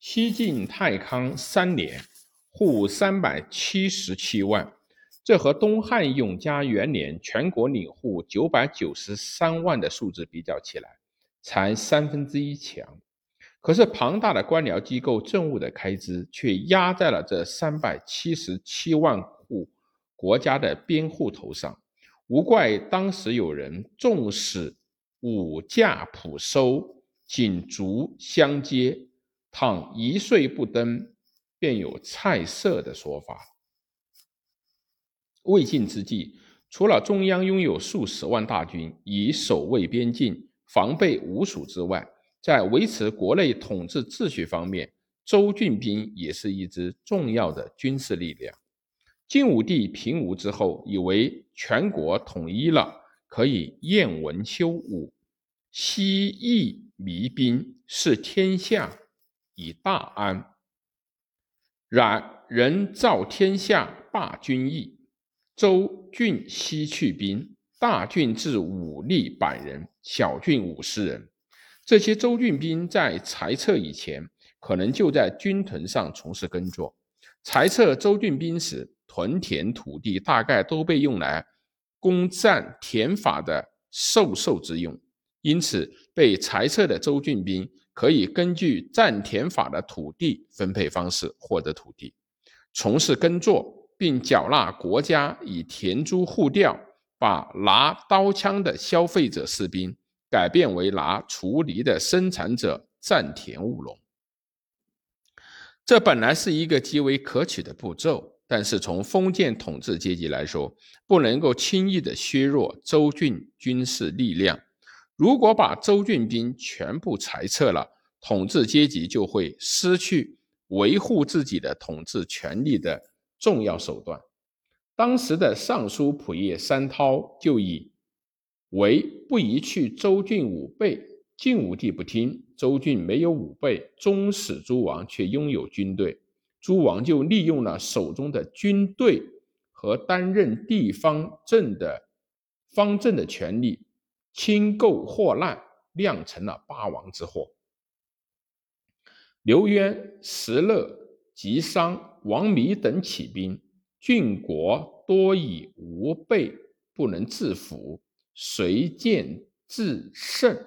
西晋太康三年，户三百七十七万，这和东汉永嘉元年全国领户九百九十三万的数字比较起来，才三分之一强。可是庞大的官僚机构政务的开支却压在了这三百七十七万户国家的边户头上，无怪当时有人重视五价普收，锦足相接。倘一岁不登，便有菜色的说法。魏晋之际，除了中央拥有数十万大军以守卫边境、防备吴蜀之外，在维持国内统治秩序方面，州郡兵也是一支重要的军事力量。晋武帝平吴之后，以为全国统一了，可以燕文修武，西夷弭兵，是天下。以大安，然人造天下霸君意，周郡西去兵，大郡至武力百人，小郡五十人。这些州郡兵在裁撤以前，可能就在军屯上从事耕作。裁撤州郡兵时，屯田土地大概都被用来攻占田法的授受之用，因此被裁撤的州郡兵。可以根据占田法的土地分配方式获得土地，从事耕作，并缴纳国家以田租户调，把拿刀枪的消费者士兵改变为拿锄犁的生产者占田务农。这本来是一个极为可取的步骤，但是从封建统治阶级来说，不能够轻易的削弱州郡军事力量。如果把州郡兵全部裁撤了，统治阶级就会失去维护自己的统治权力的重要手段。当时的尚书仆射山涛就以为不宜去州郡五倍，晋武帝不听，州郡没有五倍，终使诸王却拥有军队，诸王就利用了手中的军队和担任地方政的方政的权利。轻购货难，酿成了八王之祸。刘渊、石勒、吉商、王弥等起兵，郡国多以无备，不能自辅，随见自胜。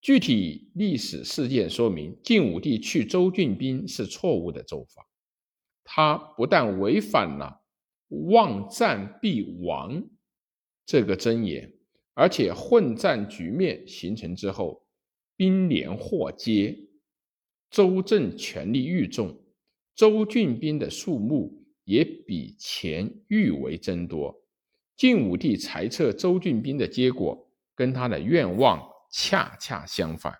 具体历史事件说明，晋武帝去州郡兵是错误的做法。他不但违反了“望战必亡”这个箴言。而且混战局面形成之后，兵连祸接，州政权力愈重，州郡兵的数目也比前愈为增多。晋武帝裁撤州郡兵的结果，跟他的愿望恰恰相反。